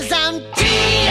Cause I'm dreaming.